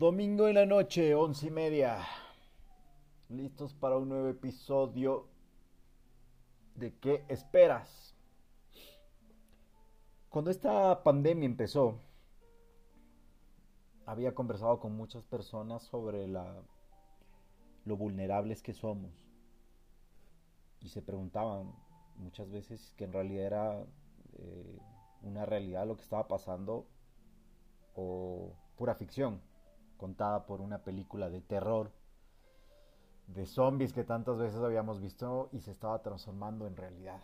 Domingo en la noche, once y media. Listos para un nuevo episodio de ¿Qué esperas? Cuando esta pandemia empezó, había conversado con muchas personas sobre la, lo vulnerables que somos. Y se preguntaban muchas veces que en realidad era eh, una realidad lo que estaba pasando o pura ficción contada por una película de terror, de zombies que tantas veces habíamos visto y se estaba transformando en realidad.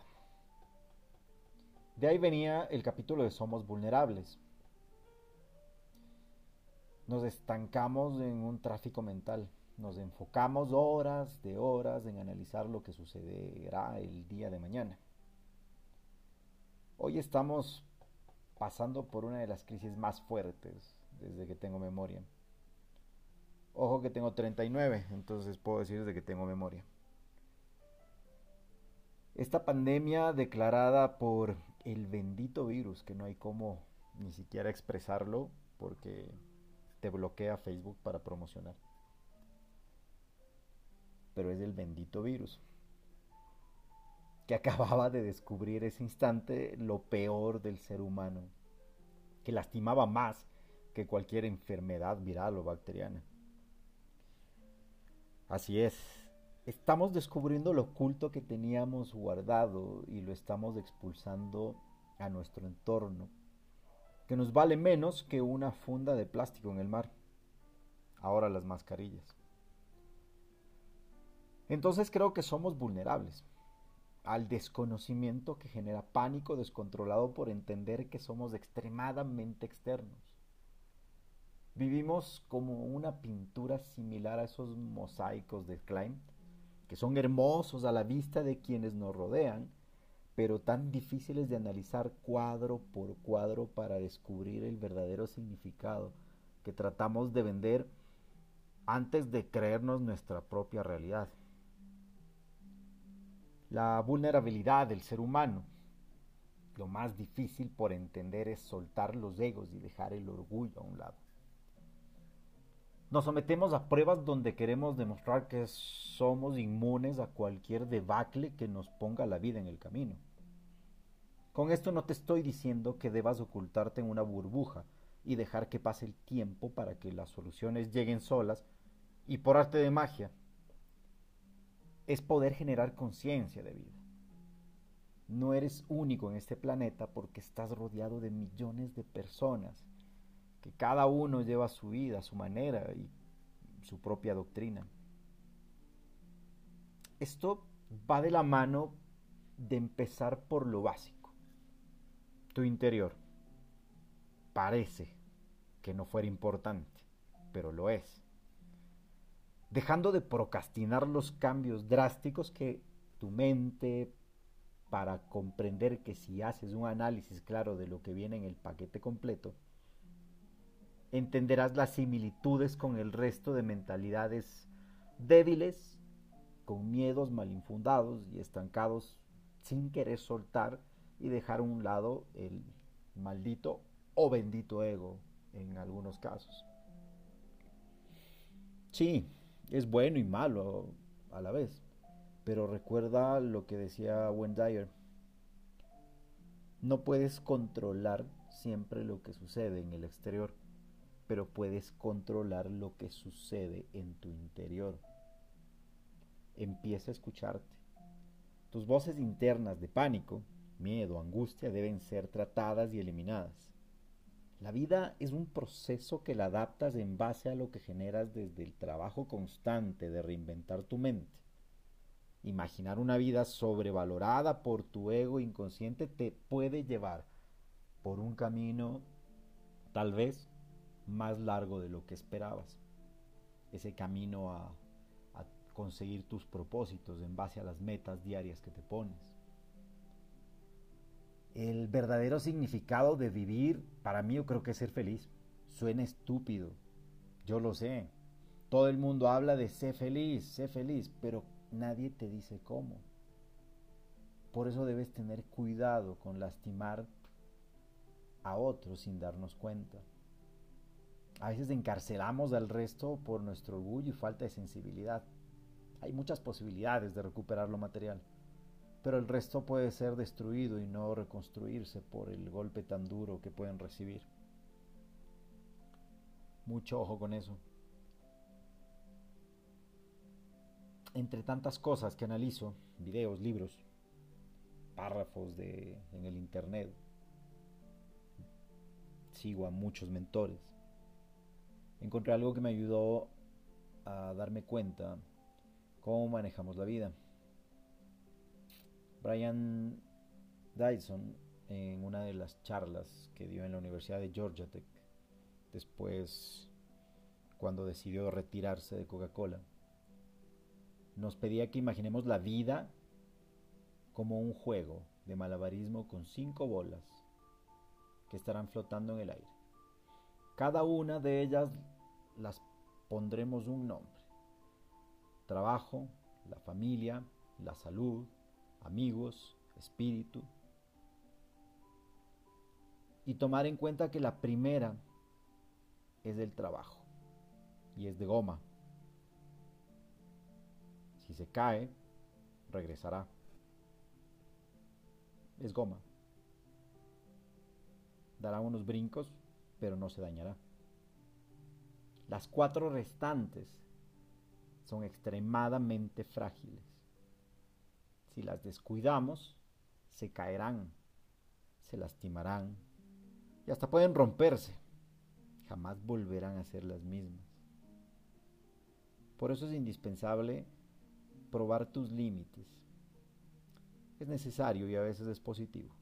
De ahí venía el capítulo de Somos Vulnerables. Nos estancamos en un tráfico mental. Nos enfocamos horas de horas en analizar lo que sucederá el día de mañana. Hoy estamos pasando por una de las crisis más fuertes desde que tengo memoria. Ojo que tengo 39, entonces puedo decir de que tengo memoria. Esta pandemia declarada por el bendito virus, que no hay como ni siquiera expresarlo porque te bloquea Facebook para promocionar. Pero es el bendito virus que acababa de descubrir ese instante lo peor del ser humano, que lastimaba más que cualquier enfermedad viral o bacteriana. Así es. Estamos descubriendo lo oculto que teníamos guardado y lo estamos expulsando a nuestro entorno, que nos vale menos que una funda de plástico en el mar. Ahora las mascarillas. Entonces creo que somos vulnerables al desconocimiento que genera pánico descontrolado por entender que somos extremadamente externos. Vivimos como una pintura similar a esos mosaicos de Klein, que son hermosos a la vista de quienes nos rodean, pero tan difíciles de analizar cuadro por cuadro para descubrir el verdadero significado que tratamos de vender antes de creernos nuestra propia realidad. La vulnerabilidad del ser humano. Lo más difícil por entender es soltar los egos y dejar el orgullo a un lado. Nos sometemos a pruebas donde queremos demostrar que somos inmunes a cualquier debacle que nos ponga la vida en el camino. Con esto no te estoy diciendo que debas ocultarte en una burbuja y dejar que pase el tiempo para que las soluciones lleguen solas y por arte de magia. Es poder generar conciencia de vida. No eres único en este planeta porque estás rodeado de millones de personas que cada uno lleva su vida, su manera y su propia doctrina. Esto va de la mano de empezar por lo básico. Tu interior. Parece que no fuera importante, pero lo es. Dejando de procrastinar los cambios drásticos que tu mente, para comprender que si haces un análisis claro de lo que viene en el paquete completo, entenderás las similitudes con el resto de mentalidades débiles, con miedos mal infundados y estancados sin querer soltar y dejar a un lado el maldito o bendito ego en algunos casos. Sí, es bueno y malo a la vez, pero recuerda lo que decía Dyer. No puedes controlar siempre lo que sucede en el exterior pero puedes controlar lo que sucede en tu interior. Empieza a escucharte. Tus voces internas de pánico, miedo, angustia deben ser tratadas y eliminadas. La vida es un proceso que la adaptas en base a lo que generas desde el trabajo constante de reinventar tu mente. Imaginar una vida sobrevalorada por tu ego inconsciente te puede llevar por un camino tal vez más largo de lo que esperabas. Ese camino a, conseguir tus propósitos en base a las metas diarias que te pones. El verdadero significado de vivir, para mí yo creo que es ser feliz. Suena estúpido, yo lo sé. Todo el mundo habla de ser feliz, sé feliz, pero nadie te dice cómo. Por eso debes tener cuidado con lastimar a otros sin darnos cuenta A veces encarcelamos al resto por nuestro orgullo y falta de sensibilidad. Hay muchas posibilidades de recuperar lo material, pero el resto puede ser destruido y no reconstruirse por el golpe tan duro que pueden recibir. Mucho ojo con eso. Entre tantas cosas que analizo, videos, libros, párrafos de, en el internet, sigo a muchos mentores, encontré algo que me ayudó a darme cuenta cómo manejamos la vida. Brian Dyson, en una de las charlas que dio en la Universidad de Georgia Tech, después cuando decidió retirarse de Coca-Cola, nos pedía que imaginemos la vida como un juego de malabarismo con cinco bolas que estarán flotando en el aire. Cada una de ellas las pondremos un nombre. Trabajo, la familia, la salud, amigos, espíritu. Y tomar en cuenta que la primera es del trabajo y es de goma. Si se cae, regresará. Es goma. Dará unos brincos, pero no se dañará. Las cuatro restantes son extremadamente frágiles. Si las descuidamos, se caerán, se lastimarán y hasta pueden romperse. Jamás volverán a ser las mismas. Por eso es indispensable probar tus límites. Es necesario y a veces es positivo.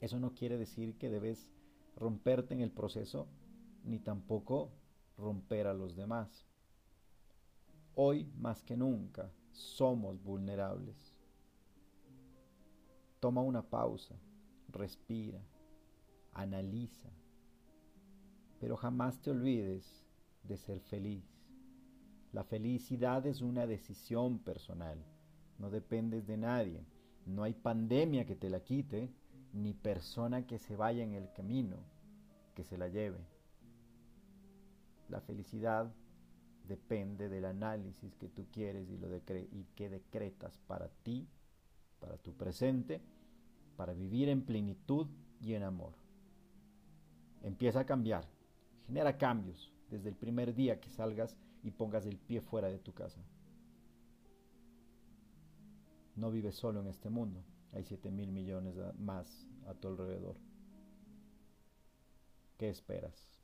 Eso no quiere decir que debes romperte en el proceso ni tampoco romper a los demás. Hoy más que nunca somos vulnerables. Toma una pausa, respira, analiza, pero jamás te olvides de ser feliz. La felicidad es una decisión personal, no dependes de nadie, no hay pandemia que te la quite, ni persona que se vaya en el camino que se la lleve. La felicidad depende del análisis que tú quieres y, lo y que decretas para ti, para tu presente, para vivir en plenitud y en amor. Empieza a cambiar, genera cambios desde el primer día que salgas y pongas el pie fuera de tu casa. No vives solo en este mundo, hay 7 mil millones más a tu alrededor. ¿Qué esperas?